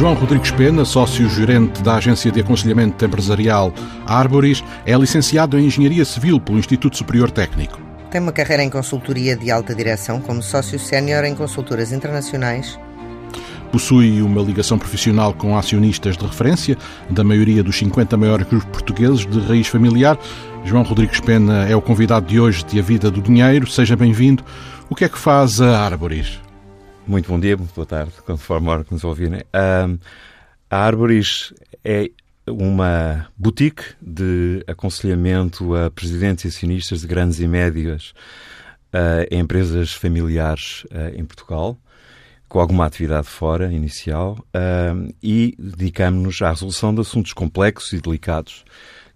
João Rodrigues Pena, sócio-gerente da Agência de Aconselhamento Empresarial Arboris, é licenciado em Engenharia Civil pelo Instituto Superior Técnico. Tem uma carreira em consultoria de alta direção como sócio sénior em consultoras internacionais. Possui uma ligação profissional com acionistas de referência da maioria dos 50 maiores grupos portugueses de raiz familiar. João Rodrigues Pena é o convidado de hoje de A Vida do Dinheiro. Seja bem-vindo. O que é que faz a Arboris? Muito bom dia, muito boa tarde, conforme a hora que nos ouvirem. A Arboris é uma boutique de aconselhamento a presidentes e acionistas de grandes e médias uh, empresas familiares uh, em Portugal, com alguma atividade fora, inicial, uh, e dedicamos-nos à resolução de assuntos complexos e delicados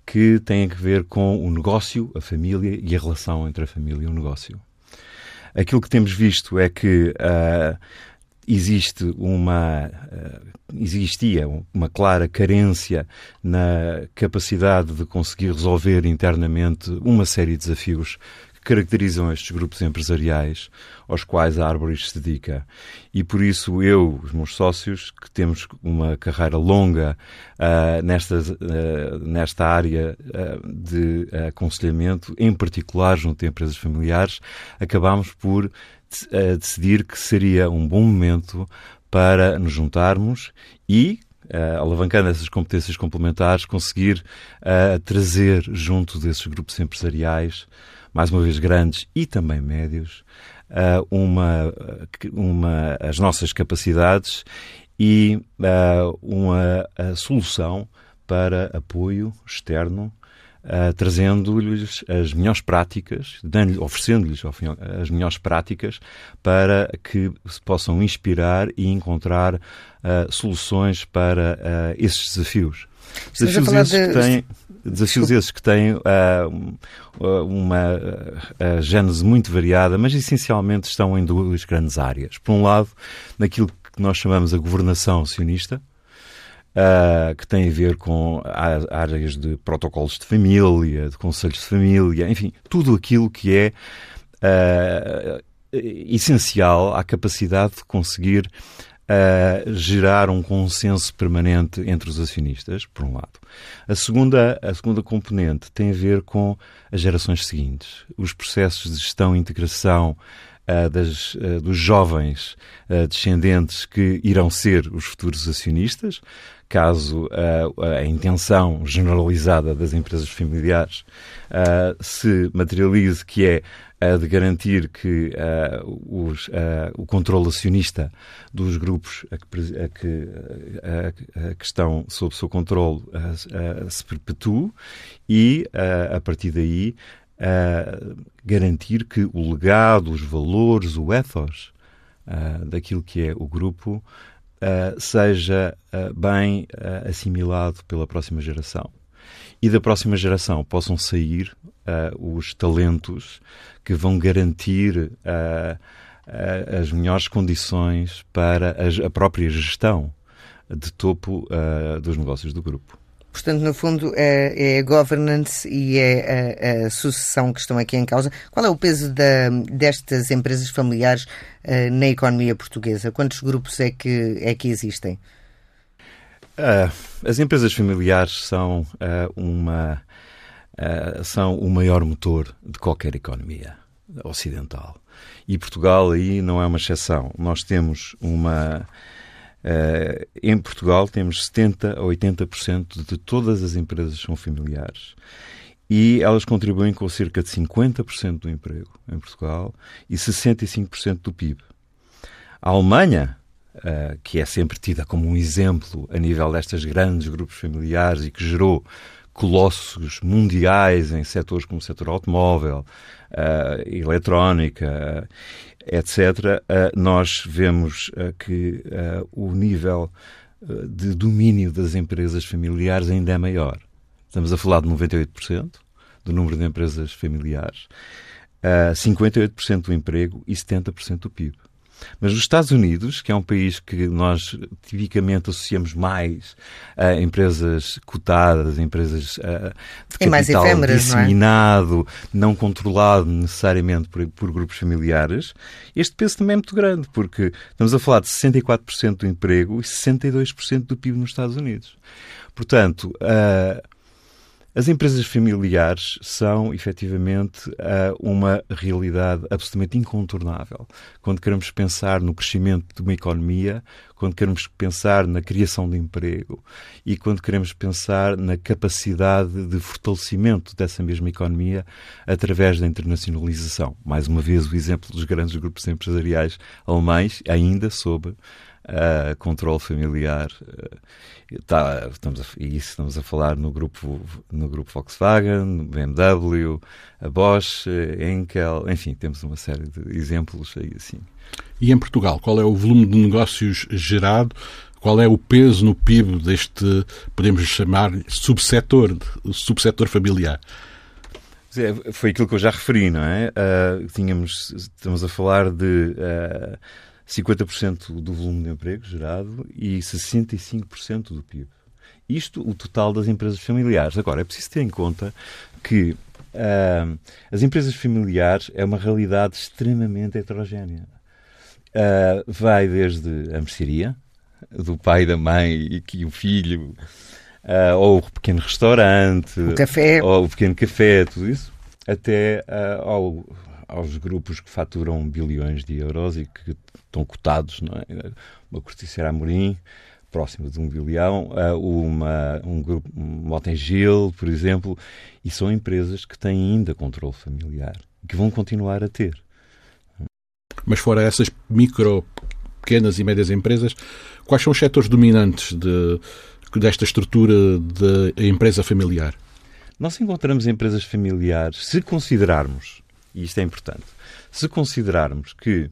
que têm a ver com o negócio, a família e a relação entre a família e o negócio. Aquilo que temos visto é que uh, existe uma uh, existia uma clara carência na capacidade de conseguir resolver internamente uma série de desafios caracterizam estes grupos empresariais aos quais a Arboris se dedica. E por isso eu, os meus sócios, que temos uma carreira longa uh, nesta, uh, nesta área uh, de aconselhamento, em particular junto a empresas familiares, acabamos por decidir que seria um bom momento para nos juntarmos e, Uh, alavancando essas competências complementares, conseguir uh, trazer junto desses grupos empresariais mais uma vez grandes e também médios, uh, uma, uma, as nossas capacidades e uh, uma solução para apoio externo, uh, trazendo-lhes as melhores práticas, oferecendo-lhes as melhores práticas para que se possam inspirar e encontrar soluções para esses desafios. Desafios esses de... que têm desafios esses que têm uh, uma uh, gênese muito variada, mas essencialmente estão em duas grandes áreas. Por um lado, naquilo que nós chamamos a governação sionista, uh, que tem a ver com áreas de protocolos de família, de conselhos de família, enfim, tudo aquilo que é essencial à capacidade de conseguir a gerar um consenso permanente entre os acionistas, por um lado. A segunda, a segunda componente tem a ver com as gerações seguintes, os processos de gestão e integração uh, das, uh, dos jovens uh, descendentes que irão ser os futuros acionistas, caso a intenção generalizada das empresas familiares se materialize, que é de garantir que uh, os, uh, o controle acionista dos grupos a que, a que, a, que estão sob seu controle se perpetue e, a partir daí, garantir que o legado, os valores, o ethos daquilo que é o grupo seja bem assimilado pela próxima geração e da próxima geração possam sair uh, os talentos que vão garantir uh, uh, as melhores condições para a própria gestão de topo dos negócios do grupo. Portanto, no fundo, é, é, a governance e é a, a, sucessão que estão aqui em causa. Qual é o peso da, destas empresas familiares uh, na economia portuguesa? Quantos grupos é que, é que existem? Uh, as empresas familiares são uh, uma uh, são o maior motor de qualquer economia ocidental e Portugal aí não é uma exceção. Nós temos uma em Portugal temos 70 a 80% de todas as empresas são familiares e elas contribuem com cerca de 50% do emprego em Portugal e 65% do PIB. A Alemanha uh, que é sempre tida como um exemplo a nível destes grandes grupos familiares e que gerou colossos mundiais em setores como o setor automóvel, uh, eletrónica, etc., uh, nós vemos que o nível de domínio das empresas familiares ainda é maior. Estamos a falar de 98% do número de empresas familiares, 58% do emprego e 70% do PIB. Mas nos Estados Unidos, que é um país que nós tipicamente associamos mais a empresas cotadas, empresas uh, de capital mais efêmeras, disseminado, não, é? não, controlado necessariamente por, por, grupos familiares, este peso também é muito grande, porque estamos a falar de 64% do emprego e 62% do PIB nos Estados Unidos. Portanto, uh, as empresas familiares são, efetivamente, uma realidade absolutamente incontornável. Quando queremos pensar no crescimento de uma economia, quando queremos pensar na criação de emprego e quando queremos pensar na capacidade de fortalecimento dessa mesma economia através da internacionalização. Mais uma vez, o exemplo dos grandes grupos empresariais alemães, ainda sob uh, controle familiar. Uh, Tá, estamos a, isso estamos a falar no grupo, no grupo Volkswagen, no BMW, a Bosch, Enkel, enfim, temos uma série de exemplos aí assim. E em Portugal, qual é o volume de negócios gerado? Qual é o peso no PIB deste, podemos chamar, subsetor, subsetor familiar? É, foi aquilo que eu já referi, não é? Uh, tínhamos, estamos a falar de uh, 50% do volume de emprego gerado e 65% do PIB. Isto o total das empresas familiares. Agora, é preciso ter em conta que uh, as empresas familiares é uma realidade extremamente heterogénea. Uh, vai desde a mercearia, do pai e da mãe e que o filho, uh, ou o pequeno restaurante, o café. ou o pequeno café, tudo isso, até ao aos grupos que faturam bilhões de euros e que estão cotados, não é? Uma Corticeira Amorim, próximo de um bilhão, uma, um grupo, Motengil, por exemplo, e são empresas que têm ainda controle familiar que vão continuar a ter. Mas fora essas micro, pequenas e médias empresas, quais são os setores dominantes de, desta estrutura de empresa familiar? Nós encontramos empresas familiares, se considerarmos e isto é importante, se considerarmos que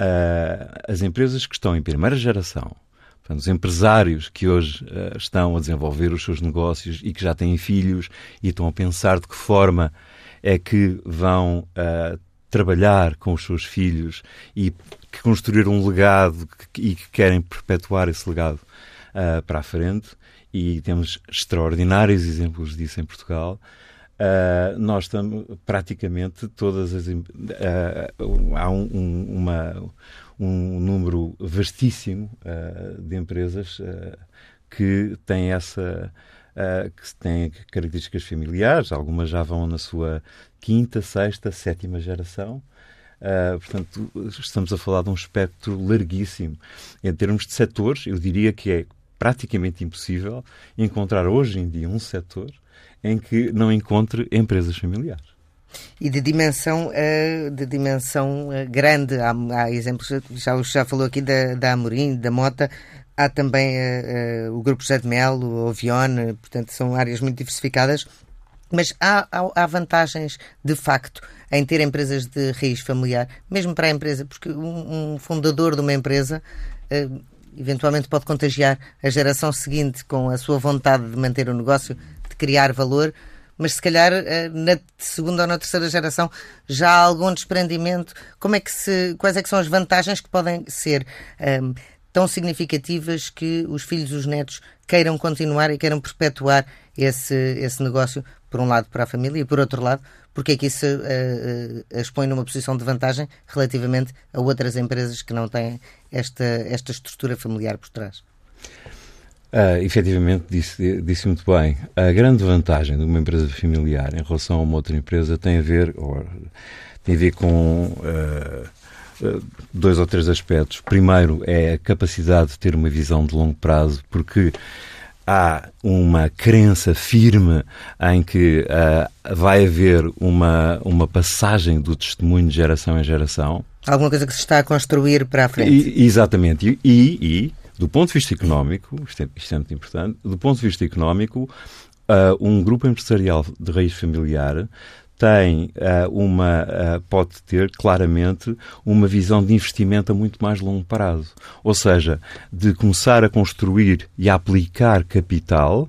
uh, as empresas que estão em primeira geração, os empresários que hoje uh, estão a desenvolver os seus negócios e que já têm filhos e estão a pensar de que forma é que vão uh, trabalhar com os seus filhos e que construir um legado e que querem perpetuar esse legado para a frente, e temos extraordinários exemplos disso em Portugal. Uh, nós estamos praticamente todas as. Uh, há um, um, uma, um número vastíssimo uh, de empresas que têm essa. que têm características familiares, algumas já vão na sua quinta, sexta, sétima geração. portanto, estamos a falar de um espectro larguíssimo. Em termos de setores, eu diria que é praticamente impossível encontrar hoje em dia um setor em que não encontre empresas familiares. E de dimensão, eh, de dimensão eh, grande, há, há exemplos, já, já falou aqui da, da Amorim, da Mota, há também uh, o Grupo José de Melo, o Ovione, portanto são áreas muito diversificadas, mas há, há, há, vantagens de facto em ter empresas de raiz familiar, mesmo para a empresa, porque um, um fundador de uma empresa eventualmente pode contagiar a geração seguinte com a sua vontade de manter o negócio criar valor, mas se calhar eh, na segunda ou na terceira geração já há algum desprendimento. Como é que se, quais é que são as vantagens que podem ser um, ehm, tão significativas que os filhos e os netos queiram continuar e queiram perpetuar esse, esse negócio, por um lado para a família e por outro lado, porque é que isso uh, uh, expõe numa posição de vantagem relativamente a outras empresas que não têm esta, esta estrutura familiar por trás? Uh, efetivamente, disse, disse muito bem. A grande vantagem de uma empresa familiar em relação a uma outra empresa tem a ver, ou, tem a ver com uh, dois ou três aspectos. Primeiro é a capacidade de ter uma visão de longo prazo, porque há uma crença firme em que uh, vai haver uma, uma passagem do testemunho de geração em geração. Alguma coisa que se está a construir para a frente. E, exatamente. E, e, do ponto de vista económico, isto é, isto é muito importante, do ponto de vista económico, uh, um grupo empresarial de raiz familiar tem uh, uma uh, pode ter claramente uma visão de investimento a muito mais longo prazo, ou seja, de começar a construir e a aplicar capital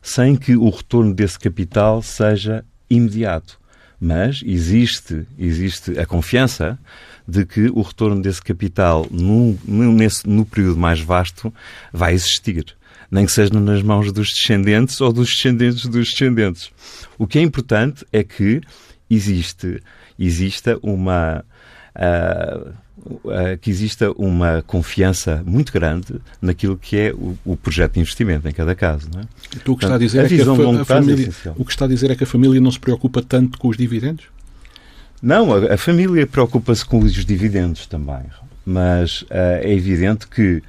sem que o retorno desse capital seja imediato, Mas existe, existe a confiança de que o retorno desse capital no, nesse, no período mais vasto vai existir. Nem que seja nas mãos dos descendentes ou dos descendentes dos descendentes. O que é importante é que existe, exista uma. Uh, que exista uma confiança muito grande naquilo que é o, o projeto de investimento em cada caso. Não é? Então, o que a dizer a é que a, a família, é o que está a dizer é que a família não se preocupa tanto com os dividendos? Não, a, a família preocupa-se com os dividendos também, mas uh, é evidente que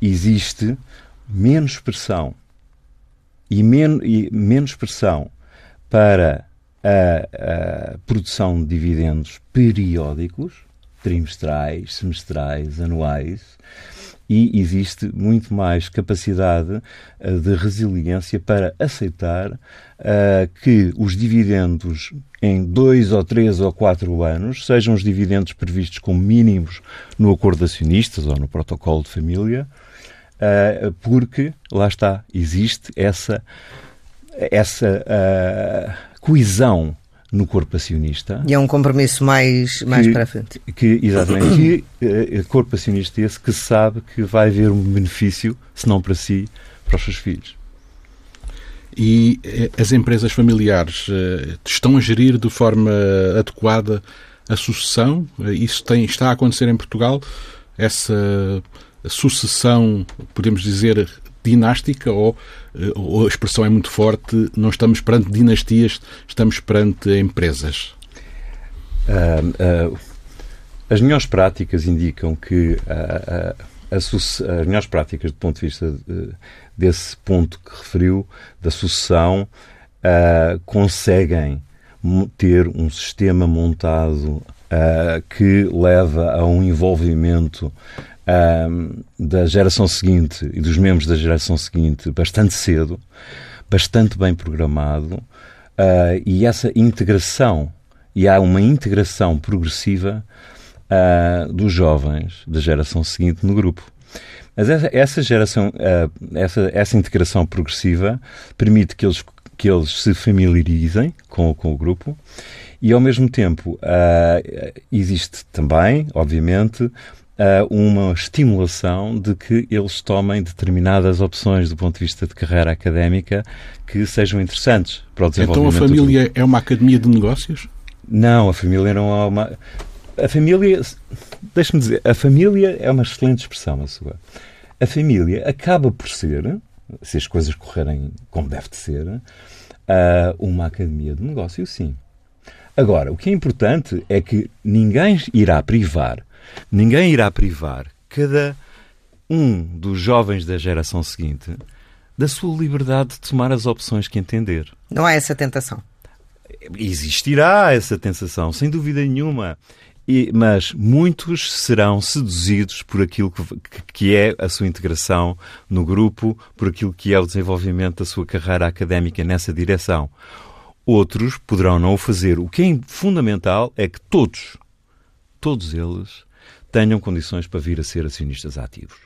existe menos pressão e, men e menos pressão para a, a, produção de dividendos periódicos, trimestrais, semestrais, anuais, e existe muito mais capacidade uh, de resiliência para aceitar uh, que os dividendos em dois ou três ou quatro anos sejam os dividendos previstos como mínimos no acordo de acionistas ou no protocolo de família, uh, porque lá está, existe essa essa coesão no corpo acionista. E é um compromisso mais, mais que, para a frente. Que, exatamente. que uh, corpo acionista esse que sabe que vai haver um benefício, se não para si, para os seus filhos. E eh, as empresas familiares uh, estão a gerir de forma adequada a sucessão? Isso tem, está a acontecer em Portugal? Essa sucessão, podemos dizer, dinástica ou, eh, ou a expressão é muito forte, não estamos perante dinastias, estamos perante empresas? Uh, uh, as melhores práticas indicam que uh, as melhores práticas do ponto de vista de, desse ponto que referiu, da sucessão, conseguem ter um sistema montado que leva a um envolvimento da geração seguinte e dos membros da geração seguinte bastante cedo, bastante bem programado, uh, e essa integração, e há uma integração progressiva uh, dos jovens da geração seguinte no grupo. Mas essa, essa geração, uh, essa, essa integração progressiva permite que eles, que eles se familiarizem com, com o grupo e, ao mesmo tempo, existe também, obviamente, uh, uma estimulação de que eles tomem determinadas opções do ponto de vista de carreira académica que sejam interessantes para o desenvolvimento. Então a família do... é uma academia de negócios? Não, a família não é uma. A família, deixe-me dizer, a família é uma excelente expressão, a sua. A família acaba por ser, se as coisas correrem como deve de ser, uh, uma academia de negócio, sim. Agora, o que é importante é que ninguém irá privar Ninguém irá privar cada um dos jovens da geração seguinte da sua liberdade de tomar as opções que entender. Não há essa tentação. Existirá essa tentação, sem dúvida nenhuma. E, mas muitos serão seduzidos por aquilo que, que, é a sua integração no grupo, por aquilo que é o desenvolvimento da sua carreira académica nessa direção. Outros poderão não o fazer. O que é fundamental é que todos, todos eles, tenham condições para vir a ser acionistas ativos.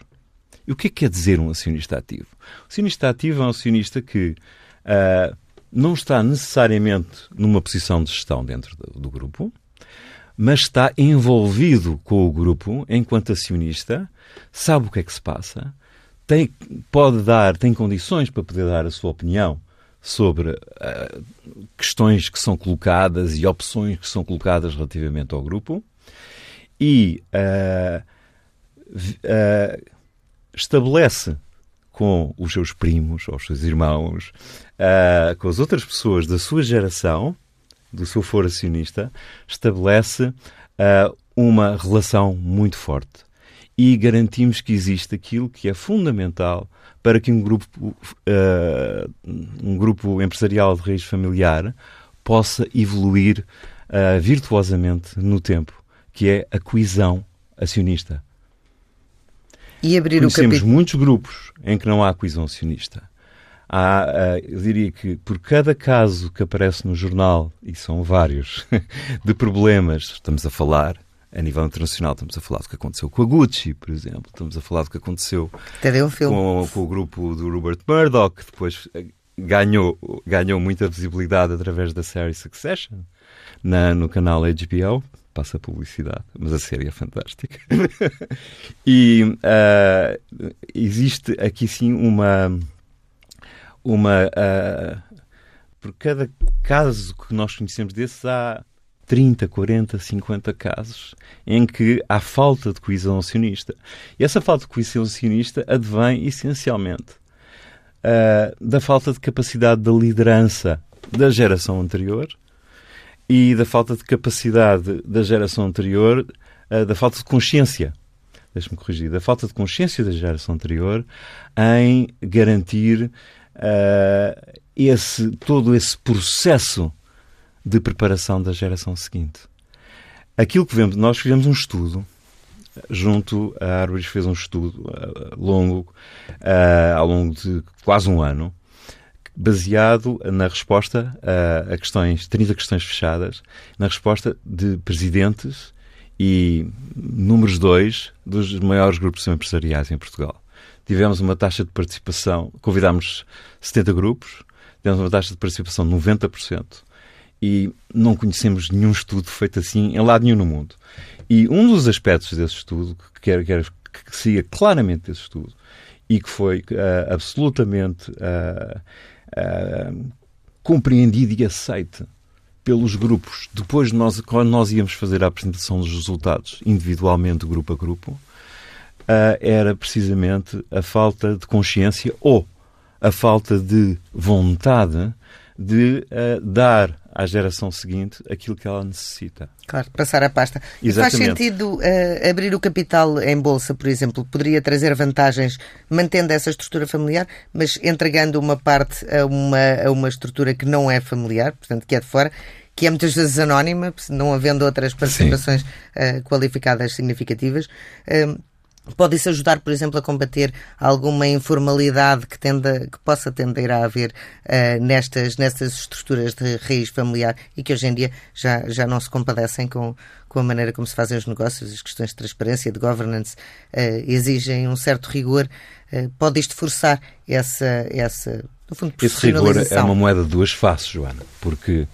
E o que é que quer dizer um acionista ativo? O acionista ativo é um acionista que uh, não está necessariamente numa posição de gestão dentro do, do grupo, mas está envolvido com o grupo enquanto acionista, sabe o que é que se passa, tem, pode dar, tem condições para poder dar a sua opinião sobre uh, questões que são colocadas e opções que são colocadas relativamente ao grupo e uh, uh, estabelece com os seus primos, ou os seus irmãos, uh, com as outras pessoas da sua geração, do seu foro acionista, estabelece uma relação muito forte. E garantimos que existe aquilo que é fundamental para que um grupo, um grupo empresarial de raiz familiar possa evoluir virtuosamente no tempo que é a coesão acionista. E abrir Conhecemos o capítulo... muitos grupos em que não há coesão acionista. Há, eu diria que por cada caso que aparece no jornal, e são vários, de problemas, estamos a falar a nível internacional, estamos a falar do que aconteceu com a Gucci, por exemplo, estamos a falar do que aconteceu um com, com, o grupo do Rupert Murdoch, que depois eh, ganhou, ganhou muita visibilidade através da série Succession. na, no canal HBO. Passa publicidade, mas a série é fantástica. e uh, existe aqui sim uma. uma uh, por cada caso que nós conhecemos desses, há 30, 40, 50 casos em que há falta de coesão acionista. E essa falta de coesão acionista advém essencialmente uh, da falta de capacidade de liderança da geração anterior e da falta de capacidade da geração anterior, uh, da falta de consciência, deixe-me corrigir, da falta de consciência da geração anterior em garantir uh, esse, todo esse processo de preparação da geração seguinte. Aquilo que vemos, nós fizemos um estudo junto a Árvores fez um estudo uh, longo, uh, ao longo de quase um ano, baseado na resposta uh, a questões, 30 questões fechadas, na resposta de presidentes e números dois dos maiores grupos empresariais em Portugal. Tivemos uma taxa de participação, convidámos 70 grupos, tivemos uma taxa de participação de 90%, e não conhecemos nenhum estudo feito assim em lado nenhum no mundo. E um dos aspectos desse estudo, que quero, quero que siga claramente esse estudo, e que foi uh, absolutamente uh, uh, compreendido e aceito pelos grupos, depois de nós, quando nós íamos fazer a apresentação dos resultados, individualmente, grupo a grupo, era precisamente a falta de consciência ou a falta de vontade de dar à geração seguinte aquilo que ela necessita. Claro, passar a pasta. E faz sentido uh, abrir o capital em bolsa, por exemplo? Poderia trazer vantagens mantendo essa estrutura familiar, mas entregando uma parte a uma, a uma estrutura que não é familiar, portanto, que é de fora, que é muitas vezes anónima, não havendo outras participações uh, qualificadas significativas. Uh, Pode isso ajudar, por exemplo, a combater alguma informalidade que, tenda, que possa tender a haver uh, nestas, nestas estruturas de raiz familiar e que hoje em dia já, já não se compadecem com, com a maneira como se fazem os negócios, as questões de transparência, de governance, uh, exigem um certo rigor. Uh, pode isto forçar essa, essa no fundo, Esse rigor é uma moeda de duas faces, Joana, porque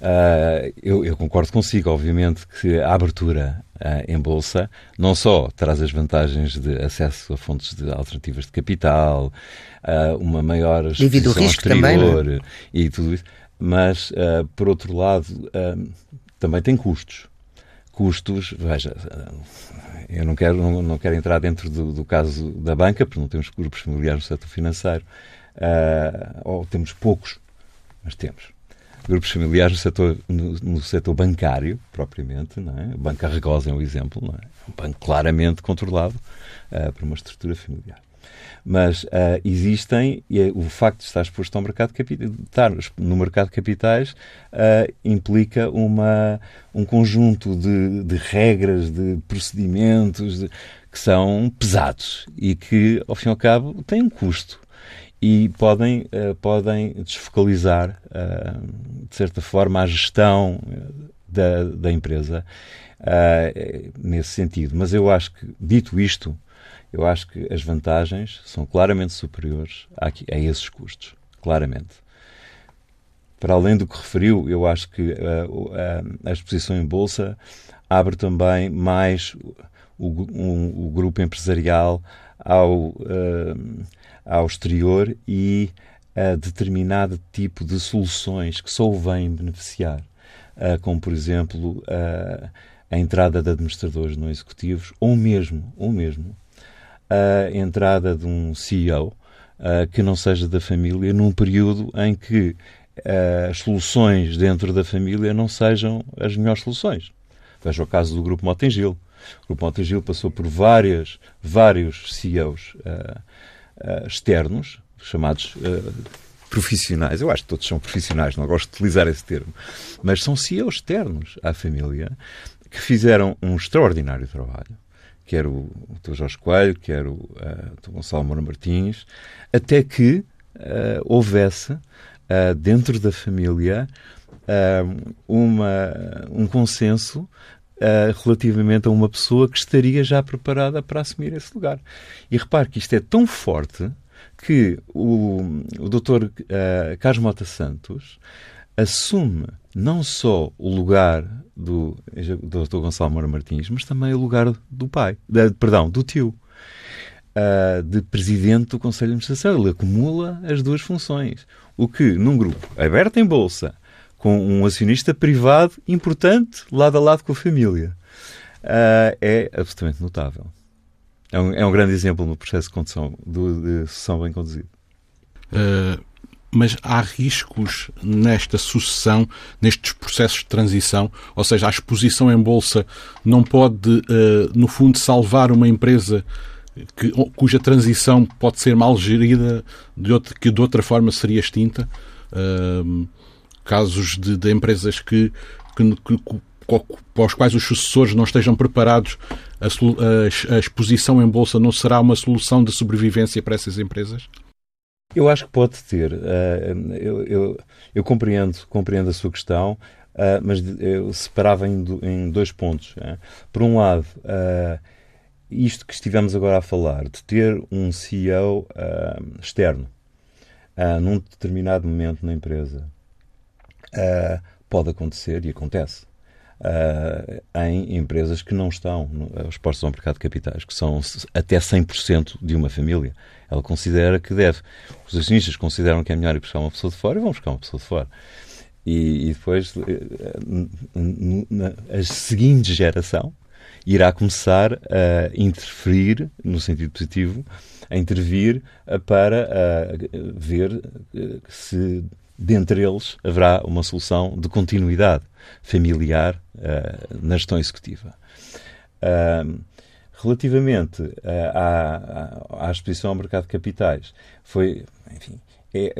Uh, eu, eu, concordo consigo, obviamente, que a abertura uh, em bolsa não só traz as vantagens de acesso a fontes de alternativas de capital, uh, uma maior exposição exterior também, é? e tudo isso, mas, por outro lado, também tem custos. Custos, veja, eu não quero, não, não quero entrar dentro do, do, caso da banca, porque não temos grupos familiares no setor financeiro, ou temos poucos, mas temos grupos familiares no setor, no, no setor bancário, propriamente. Não é? Banco Arregosa é um exemplo. Não é? um banco claramente controlado uh, por uma estrutura familiar. Mas uh, existem, e o facto de estar exposto ao mercado de capitais, estar no mercado de capitais, uh, implica uma, um conjunto de, de regras, de procedimentos de, que são pesados e que, ao fim e ao cabo, têm um custo e podem, uh, podem desfocalizar, uh, de certa forma, a gestão eh, da, da empresa nesse sentido. Mas eu acho que, dito isto, eu acho que as vantagens são claramente superiores a, a esses custos. Claramente. Para além do que referiu, eu acho que a exposição em bolsa abre também mais o, um, o grupo empresarial ao, uh, ao exterior e a determinado tipo de soluções que só o vêm beneficiar, uh, como por exemplo a entrada de administradores não executivos ou mesmo, ou mesmo a entrada de um CEO uh, que não seja da família num período em que as soluções dentro da família não sejam as melhores soluções. Veja o caso do Grupo Motengil. O Grupo Motengil passou por várias, vários CEOs uh, uh, externos, chamados uh, profissionais. Eu acho que todos são profissionais, não gosto de utilizar esse termo. Mas são CEOs externos à família que fizeram um extraordinário trabalho. Quer o, Dr. Jorge Coelho, quer o, uh, o Gonçalo Moura Martins, até que houvesse dentro da família uma, um consenso Uh, relativamente a uma pessoa que estaria já preparada para assumir esse lugar. E repare que isto é tão forte que o, o Dr. Uh, Carlos Mota Santos assume não só o lugar do Dr. Gonçalo Moura Martins, mas também o lugar do pai, de, perdão, do tio, uh, de presidente do Conselho de Administração. Ele acumula as duas funções. O que, num grupo aberto em bolsa, com um acionista privado importante, lado a lado com a família, uh, é absolutamente notável. É um, é um, grande exemplo no processo de condução, de, de sucessão bem conduzido. Uh, mas há riscos nesta sucessão, nestes processos de transição, ou seja, a exposição em bolsa não pode, uh, no fundo, salvar uma empresa que, cuja transição pode ser mal gerida, de que de outra forma seria extinta. Uh, casos de, de empresas que, que, que, para os quais os sucessores não estejam preparados, a, a, a exposição em bolsa não será uma solução de sobrevivência para essas empresas? Eu acho que pode ter. Eh, eu, eu, eu compreendo, compreendo a sua questão, eh, mas eu separava em, em dois pontos. É. Por um lado, eh, isto que estivemos agora a falar, de ter um CEO externo num determinado momento na empresa, pode acontecer e acontece. Uh, em empresas que não estão expostas ao mercado de capitais, que são até 100% de uma família ela considera que deve. Os acionistas consideram que é melhor ir buscar uma pessoa de fora e vão buscar uma pessoa de fora. E, e depois a seguinte geração irá começar a interferir, no sentido positivo, a intervir para ver se dentre eles haverá uma solução de continuidade familiar na gestão executiva. Relativamente uh, à, à, exposição ao mercado de capitais, foi, enfim, é,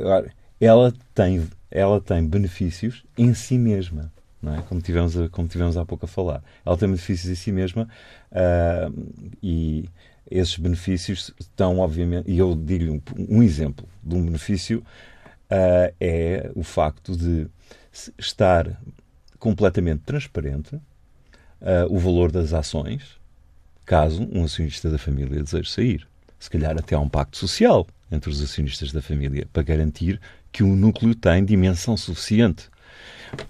ela, tem, ela tem benefícios em si mesma. É? como, tivemos como tivemos há pouco a falar. Ela tem benefícios em si mesma uh, e esses benefícios estão, obviamente, e eu digo-lhe um, um, exemplo de um benefício uh, é o facto de estar completamente transparente uh, o valor das ações caso um acionista da família deseje sair. Se calhar até há um pacto social entre os acionistas da família para garantir que o núcleo tem dimensão suficiente.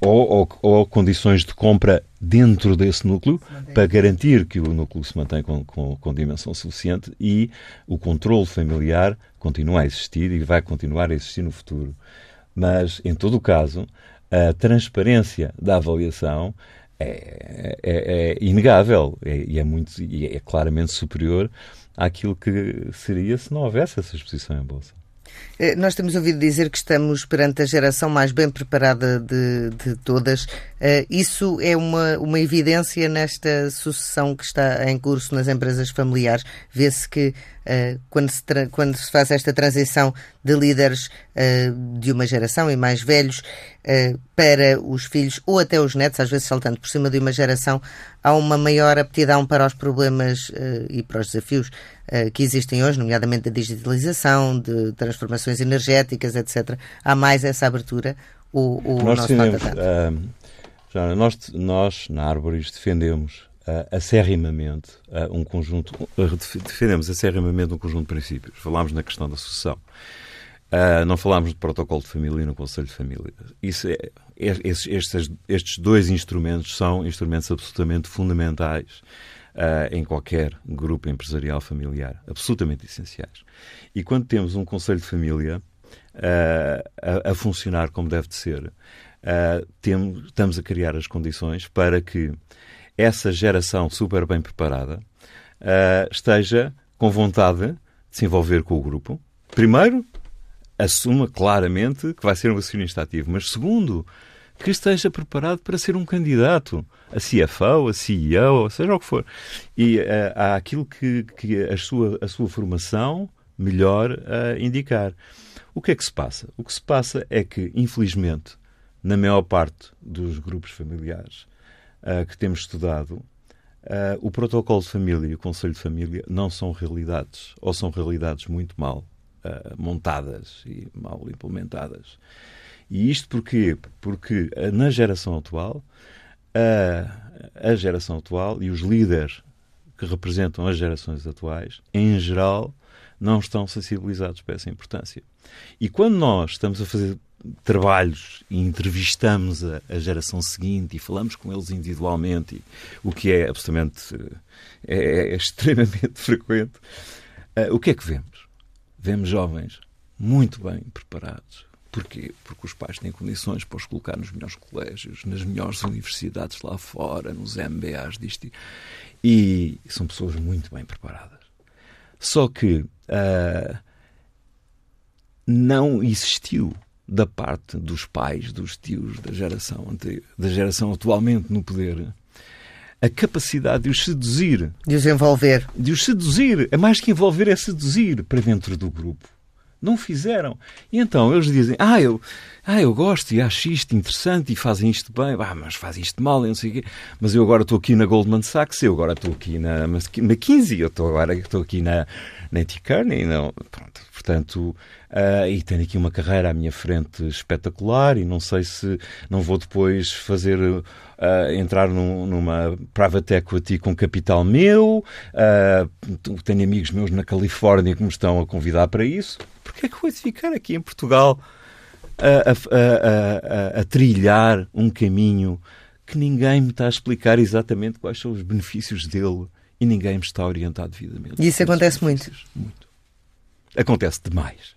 Ou, ou, ou condições de compra dentro desse núcleo para garantir que o núcleo se mantém com, com, com dimensão suficiente e o controle familiar continua a existir e vai continuar a existir no futuro. Mas, em todo o caso, a transparência da avaliação é, é, é inegável é, e é, muito, e é claramente superior àquilo que seria se não houvesse essa exposição em bolsa. Eh, nós temos ouvido dizer que estamos perante a geração mais bem preparada de, de todas. Uh, isso é uma, uma evidência nesta sucessão que está em curso nas empresas familiares. Vê-se que uh, quando, se quando se faz esta transição de líderes uh, de uma geração e mais velhos para os filhos ou até os netos, às vezes saltando por cima de uma geração, há uma maior aptidão para os problemas e para os desafios que existem hoje, nomeadamente da digitalização, de transformações energéticas, etc. Há mais essa abertura? Nós uh, nós, nós, na Arboris, defendemos uh, acerrimamente uh, um conjunto, uh, defendemos acerrimamente um conjunto de princípios. Falámos na questão da sucessão. Uh, não falámos de protocolo de família no Conselho de Família. Isso é, é, estes, estes, dois instrumentos são instrumentos absolutamente fundamentais uh, em qualquer grupo empresarial familiar. Absolutamente essenciais. E quando temos um Conselho de Família uh, a, a, funcionar como deve de ser, temos, estamos a criar as condições para que essa geração super bem preparada esteja com vontade de se envolver com o grupo. Primeiro, assuma claramente que vai ser um acionista ativo, mas segundo, que esteja preparado para ser um candidato a CFO, a CEO, seja o que for. E uh, há aquilo que, que a, sua, a sua formação melhor uh, indicar. O que é que se passa? O que se passa é que, infelizmente, na maior parte dos grupos familiares uh, que temos estudado, uh, o protocolo de família e o conselho de família não são realidades, ou são realidades muito mal uh, montadas e mal implementadas. E isto porquê? Porque na geração atual, a, a geração atual e os líderes que representam as gerações atuais, em geral, não estão sensibilizados para essa importância. E quando nós estamos a fazer trabalhos e entrevistamos a, a, geração seguinte e falamos com eles individualmente, o que é absolutamente é, é extremamente frequente, uh, o que é que vemos? Vemos jovens muito bem preparados. Porquê? Porque os pais têm condições para os colocar nos melhores colégios, nas melhores universidades lá fora, nos MBAs disto. E são pessoas muito bem preparadas. Só que uh, não existiu da parte dos pais, dos tios da geração anterior, da geração atualmente no poder, a capacidade de os seduzir. De os envolver. De os seduzir. É mais que envolver, é seduzir para dentro do grupo. Não fizeram. E então eles dizem: Ah, eu, ah, eu gosto e acho isto interessante e fazem isto bem, ah, mas fazem isto mal e não sei o quê. Mas eu agora estou aqui na Goldman Sachs, eu agora estou aqui na, 15, eu estou agora estou aqui na, na T. Kearney. Não, pronto. Portanto, Uh, e tenho aqui uma carreira à minha frente espetacular e não sei se não vou depois fazer uh, entrar num, numa private equity com capital meu. Uh, tenho amigos meus na Califórnia que me estão a convidar para isso. Porquê é que vou ficar aqui em Portugal a, a, a, a, trilhar um caminho que ninguém me está a explicar exatamente quais são os benefícios dele e ninguém me está a orientar devidamente? E isso acontece muito? Muito. Acontece demais.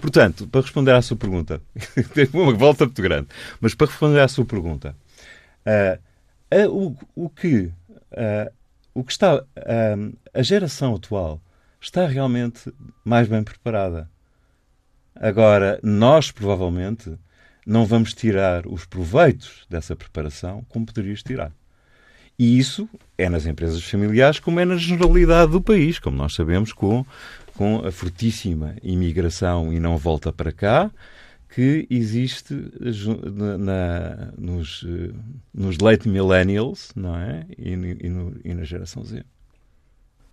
Portanto, para responder à sua pergunta, tem uma volta muito grande, mas para responder à sua pergunta, uh, uh, o, o, que, uh, o que está, a geração atual está realmente mais bem preparada. Agora, nós provavelmente não vamos tirar os proveitos dessa preparação como poderíamos tirar. E isso é nas empresas familiares, como é na generalidade do país, como nós sabemos, com com a fortíssima imigração e não volta para cá que existe na, na nos, nos late millennials não é? E, e, no, e, na geração Z.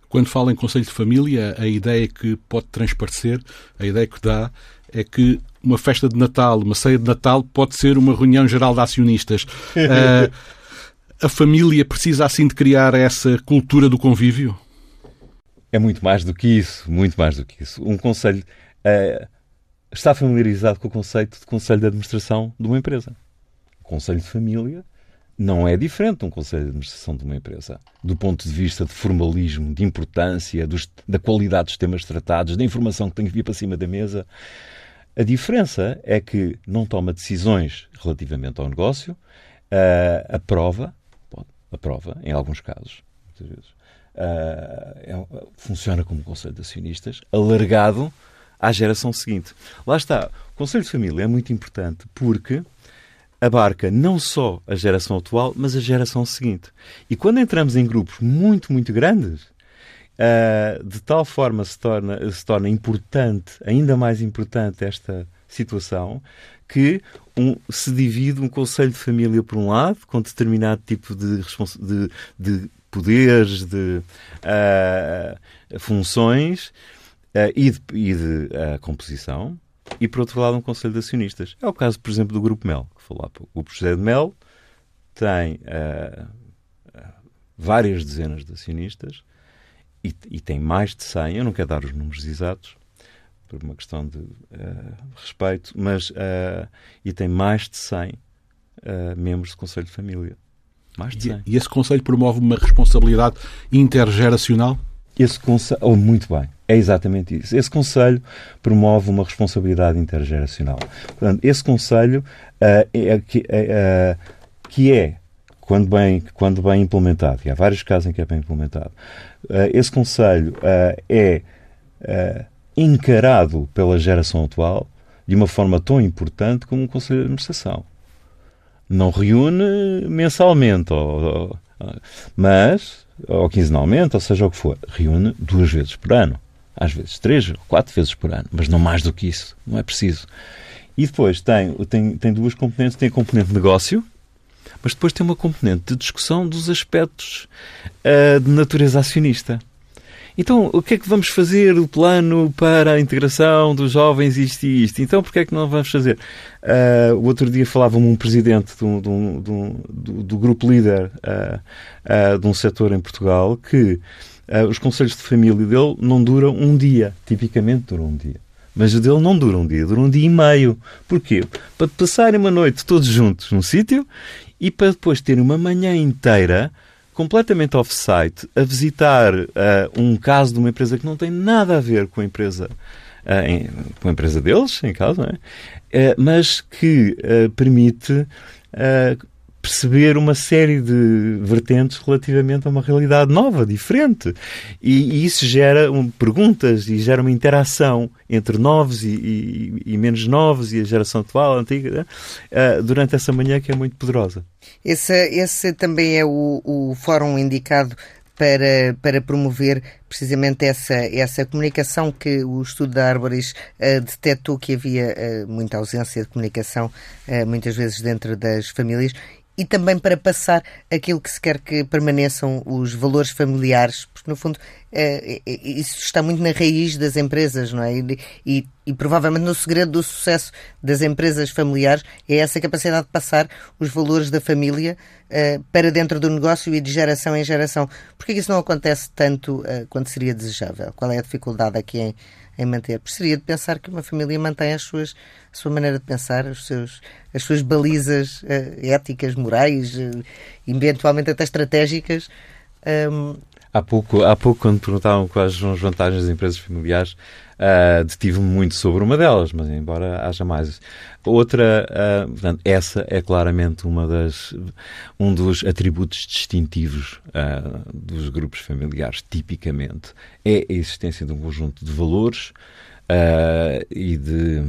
Quando fala em Conselho de Família, a ideia que pode transparecer, a ideia que dá, é que uma festa de Natal, uma ceia de Natal, pode ser uma reunião geral de acionistas. uh, a família precisa assim de criar essa cultura do convívio? É muito mais do que isso, muito mais do que isso. Um conselho uh, está familiarizado com o conceito de conselho de administração de uma empresa. Conselho de família não é diferente de um conselho de administração de uma empresa. Do ponto de vista de formalismo, de importância, dos, da qualidade dos temas tratados, da informação que tem que vir para cima da mesa. A diferença é que não toma decisões relativamente ao negócio, uh, aprova, aprova, em alguns casos, muitas vezes, uh, é, funciona como conselho de acionistas, alargado à geração seguinte. Lá está. O conselho de família é muito importante porque abarca não só a geração atual, mas a geração seguinte. E quando entramos em grupos muito, muito grandes, uh, de tal forma se torna, se torna importante, ainda mais importante esta situação, que um, se divide um conselho de família por um lado, com determinado tipo de, de, de poderes, de uh, funções uh, e de, e de composição, e por outro lado um Conselho de Acionistas. É o caso, por exemplo, do Grupo Mel, que falou há pouco. O José de Mel tem várias dezenas de acionistas e, e, tem mais de 100, eu não quero dar os números exatos, por uma questão de respeito, mas e tem mais de 100 membros do Conselho de Família. Mais de 100. E, e esse Conselho promove uma responsabilidade intergeracional? Esse conselho, oh, muito bem, é exatamente isso. Esse Conselho promove uma responsabilidade intergeracional. Portanto, esse Conselho uh, é, é, uh, que é, quando bem, quando bem implementado, e há vários casos em que é bem implementado, uh, esse Conselho é encarado pela geração atual de uma forma tão importante como um Conselho de Administração não reúne mensalmente, mas, ou quinzenalmente, ou seja o que for, reúne duas vezes por ano. Às vezes três quatro vezes por ano, mas não mais do que isso, não é preciso. E depois tem, tem, tem duas componentes. Tem a componente de negócio, mas depois tem uma componente de discussão dos aspectos uh, de natureza acionista. Então, o que é que vamos fazer o plano para a integração dos jovens, isto e isto? Então, porquê é que não vamos fazer? Uh, o outro dia falava-me um presidente do, do, do, do grupo líder uh, uh, de um setor em Portugal que os conselhos de família dele não duram um dia. Tipicamente duram um dia. Mas o dele não dura um dia, dura um dia e meio. Porquê? Para passarem uma noite todos juntos num sítio e para depois ter uma manhã inteira completamente off-site a visitar uh, um caso de uma empresa que não tem nada a ver com a empresa, uh, em, com a empresa deles, em caso, é? uh, mas que permite perceber uma série de vertentes relativamente a uma realidade nova, diferente. E, e isso gera um, perguntas e gera uma interação entre novos e, e, e, menos novos e a geração atual, antiga, uh, durante essa manhã que é muito poderosa. Esse, esse também é o, o fórum indicado para, para promover precisamente essa, essa comunicação que o estudo da Arboris uh, detectou que havia uh, muita ausência de comunicação, uh, muitas vezes dentro das famílias, e também para passar aquilo que se quer que permaneçam os valores familiares, porque no fundo é, isso está muito na raiz das empresas, não é? E, e, e, provavelmente no segredo do sucesso das empresas familiares é essa capacidade de passar os valores da família uh, para dentro do negócio e de geração em geração. Por que isso não acontece tanto quanto seria desejável? Qual é a dificuldade aqui em em manter. Seria de pensar que uma família mantém as suas, a sua maneira de pensar, os seus, as suas balizas uh, éticas, morais, uh, eventualmente até estratégicas. Um... Há, pouco, há pouco, quando perguntavam quais são as vantagens das empresas familiares, uh, detive-me muito sobre uma delas, mas embora haja mais. Outra, uh, portanto, essa é claramente uma das, um dos atributos distintivos uh, dos grupos familiares, tipicamente, é a existência de um conjunto de valores uh, e de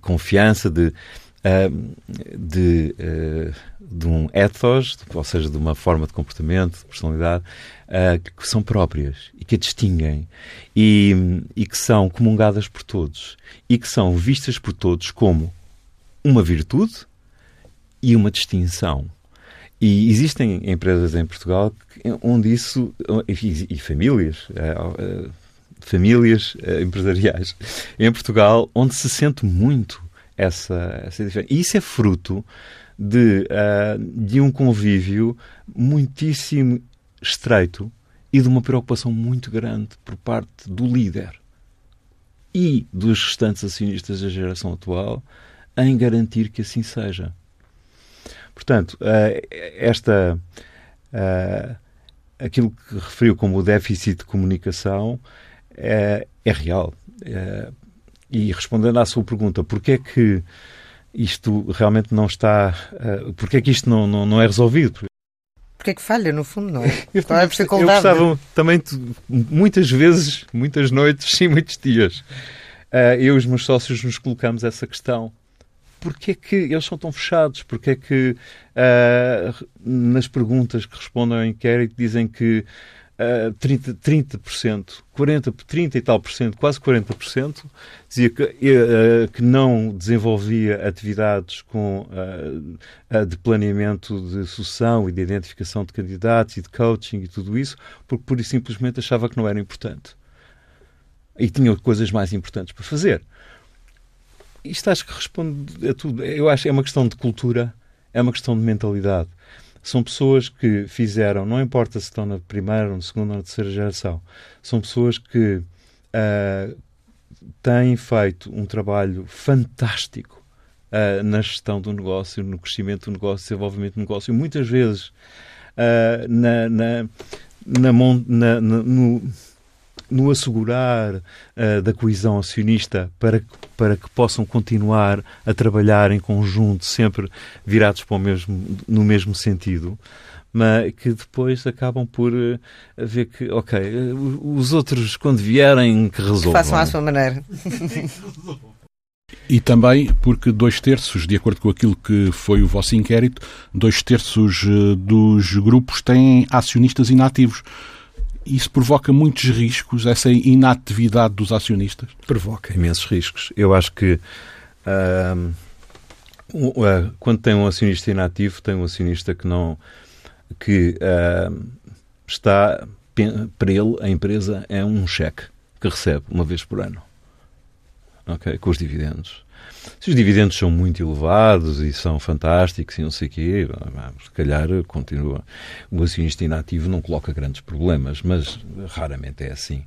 confiança, de de, de um ethos, ou seja, de uma forma de comportamento, de personalidade, que são próprias e que a distinguem e, e que são comungadas por todos e que são vistas por todos como uma virtude e uma distinção. E existem empresas em Portugal onde isso, e, e famílias, famílias empresariais em Portugal, onde se sente muito essa, essa diferença. E isso é fruto de, uh, de um convívio muitíssimo estreito e de uma preocupação muito grande por parte do líder e dos restantes acionistas da geração atual em garantir que assim seja. Portanto, uh, esta uh, aquilo que referiu como o déficit de comunicação é, é real. E respondendo à sua pergunta, porquê é que isto realmente não está. Uh, porquê é que isto não, não, não é resolvido? Porquê é que falha, no fundo, não é? Eu, Qual é a eu gostava também, muitas vezes, muitas noites e muitos dias, uh, eu e os meus sócios nos colocamos essa questão. Porquê é que eles são tão fechados? Porquê é que uh, nas perguntas que respondem ao inquérito dizem que uh, 30, 30%, 40, 30 e tal por cento, quase 40%, dizia que, uh, que não desenvolvia atividades com, uh, de planeamento de sucessão e de identificação de candidatos e de coaching e tudo isso, porque pura e simplesmente achava que não era importante. E tinha coisas mais importantes para fazer. Isto acho que responde a tudo. Eu acho que é uma questão de cultura, é uma questão de mentalidade são pessoas que fizeram, não importa se estão na primeira, na segunda ou na terceira geração, são pessoas que uh, têm feito um trabalho fantástico uh, na gestão do negócio, no crescimento do negócio, desenvolvimento do negócio, muitas vezes uh, na, na, na, na no, no assegurar uh, da coesão acionista para, para que possam continuar a trabalhar em conjunto, sempre virados para o mesmo, no mesmo sentido, mas que depois acabam por uh, ver que, ok, uh, os outros, quando vierem, que resolvam. Que façam à sua maneira. E também porque dois terços, de acordo com aquilo que foi o vosso inquérito, dois terços dos grupos têm acionistas inativos isso provoca muitos riscos, essa inatividade dos acionistas? Provoca imensos riscos. Eu acho que uh, quando tem um acionista inativo, tem um acionista que não que uh, está para ele a empresa é um cheque que recebe uma vez por ano, ok, com os dividendos. Se os dividendos são muito elevados e são fantásticos e não sei o quê, se calhar continua. O acionista inativo não coloca grandes problemas, mas raramente é assim.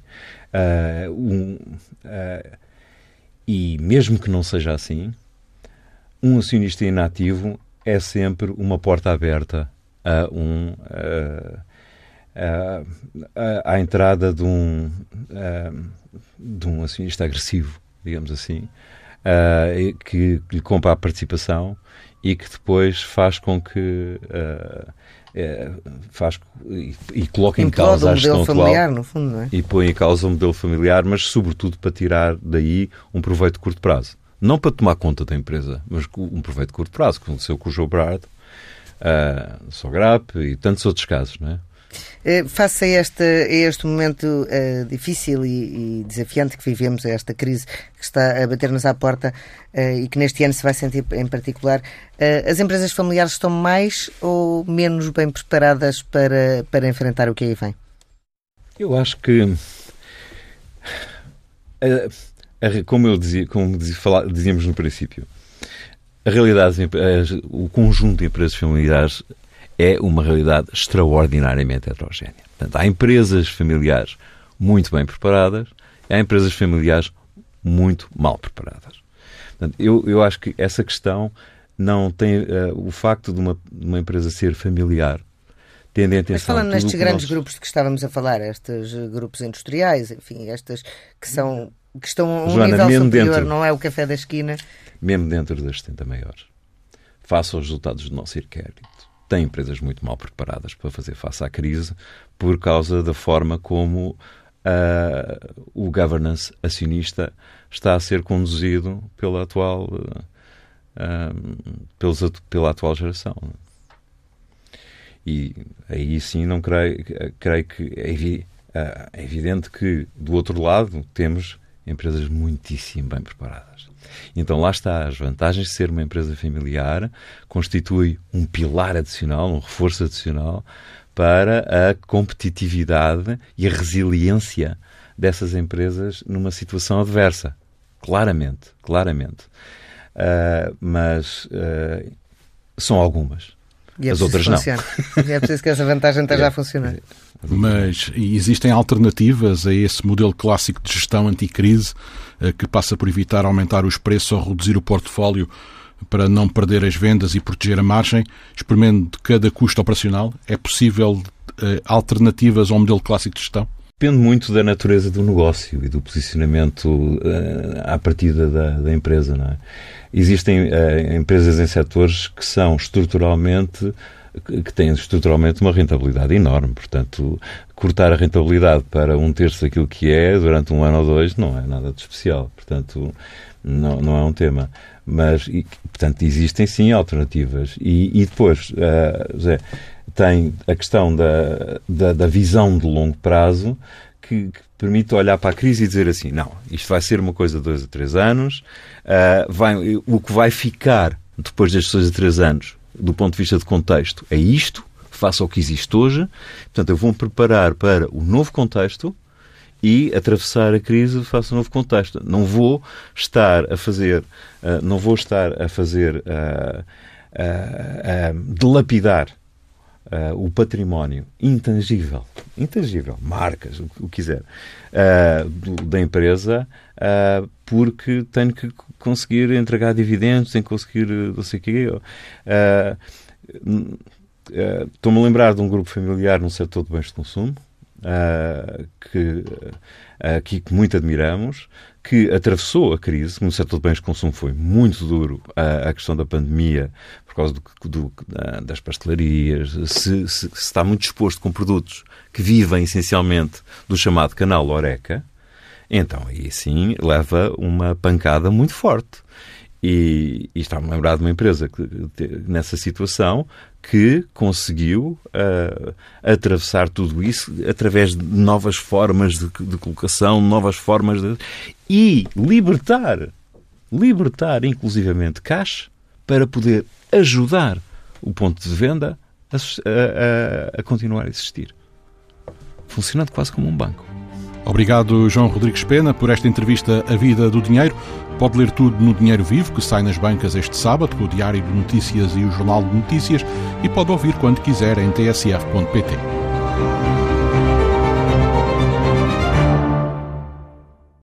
Uh, um, uh, e mesmo que não seja assim, um acionista inativo é sempre uma porta aberta a um. Uh, à entrada de um, de um acionista agressivo, digamos assim, uh, que lhe compra a participação e que depois faz com que uh, é, faz e, e coloca em causa a gestão familiar, atual no fundo, não é? e põe em causa o modelo familiar, mas sobretudo para tirar daí um proveito de curto prazo. Não para tomar conta da empresa, mas um proveito de curto prazo, como aconteceu com o Joe Brad, uh, Sograp e tantos outros casos, não é? Eh, face a este, a este momento uh, difícil e, e, desafiante que vivemos, a esta crise que está a bater-nos à porta uh, e que neste ano se vai sentir em particular, as empresas familiares estão mais ou menos bem preparadas para, para enfrentar o que aí vem? Eu acho que, como, eu dizia, como dizíamos no princípio, a realidade, o conjunto de empresas familiares é uma realidade extraordinariamente heterogénea. Portanto, há empresas familiares muito bem preparadas há empresas familiares muito mal preparadas. Portanto, eu, eu acho que essa questão não tem uh, o facto de uma, de uma empresa ser familiar tendo em atenção. Mas falando nestes grandes nós... grupos de que estávamos a falar, estes grupos industriais, enfim, estas que são que estão a um Joana, nível superior, dentro, não é o café da esquina. Mesmo dentro das 70 maiores, face aos resultados do nosso inquérito, tem empresas muito mal preparadas para fazer face à crise por causa da forma como uh, o governance acionista está a ser conduzido pela atual, uh, pelos, pela atual geração. E aí sim não creio, creio que é, evi, uh, é evidente que do outro lado temos empresas muitíssimo bem preparadas. Então lá está, as vantagens de ser uma empresa familiar constitui um pilar adicional, um reforço adicional para a competitividade e a resiliência dessas empresas numa situação adversa. Claramente, claramente. Uh, mas uh, são algumas. E é As outras não. É preciso que essa vantagem esteja a funcionar. Mas existem alternativas a esse modelo clássico de gestão anticrise eh, que passa por evitar aumentar os preços ou reduzir o portfólio para não perder as vendas e proteger a margem, experimento de cada custo operacional? É possível eh, alternativas ao modelo clássico de gestão? Depende muito da natureza do negócio e do posicionamento uh, à partida da, da empresa. É? Existem uh, empresas em setores que são estruturalmente que têm estruturalmente uma rentabilidade enorme. Portanto, cortar a rentabilidade para um terço daquilo que é durante um ano ou dois não é nada de especial. Portanto, não, não é um tema. Mas, e, portanto, existem sim alternativas. E, e depois, uh, José, tem a questão da, da, da visão de longo prazo que, que, permite olhar para a crise e dizer assim: não, isto vai ser uma coisa de dois a três anos, uh, vai, o que vai ficar depois destes dois a três anos do ponto de vista de contexto, é isto, face ao que existe hoje. Portanto, eu vou-me preparar para o novo contexto e atravessar a crise face ao novo contexto. Não vou estar a fazer, uh, não vou estar a fazer, uh, uh, o património intangível, intangível, marcas, o que quiser, da empresa, porque tenho que conseguir entregar dividendos, em conseguir eh, não sei o quê. Uh, uh, Estou-me a lembrar de um grupo familiar no setor de bens de consumo, uh, que aqui que muito admiramos, que atravessou a crise, no setor de bens de consumo foi muito duro a, a questão da pandemia, por causa do, do, das pastelarias, se, se, se, está muito exposto com produtos que vivem essencialmente do chamado canal Oreca, então, aí sim leva uma pancada muito forte. E, e está-me a lembrar de uma empresa que, nessa situação que conseguiu uh, atravessar tudo isso através de novas formas de, de colocação, novas formas de. e libertar, libertar inclusivamente cash para poder ajudar o ponto de venda a, a, a continuar a existir. Funcionando quase como um banco. Obrigado, João Rodrigues Pena, por esta entrevista A Vida do Dinheiro. Pode ler tudo no Dinheiro Vivo, que sai nas bancas este sábado, com o Diário de Notícias e o Jornal de Notícias, e pode ouvir quando quiser em tsf.pt.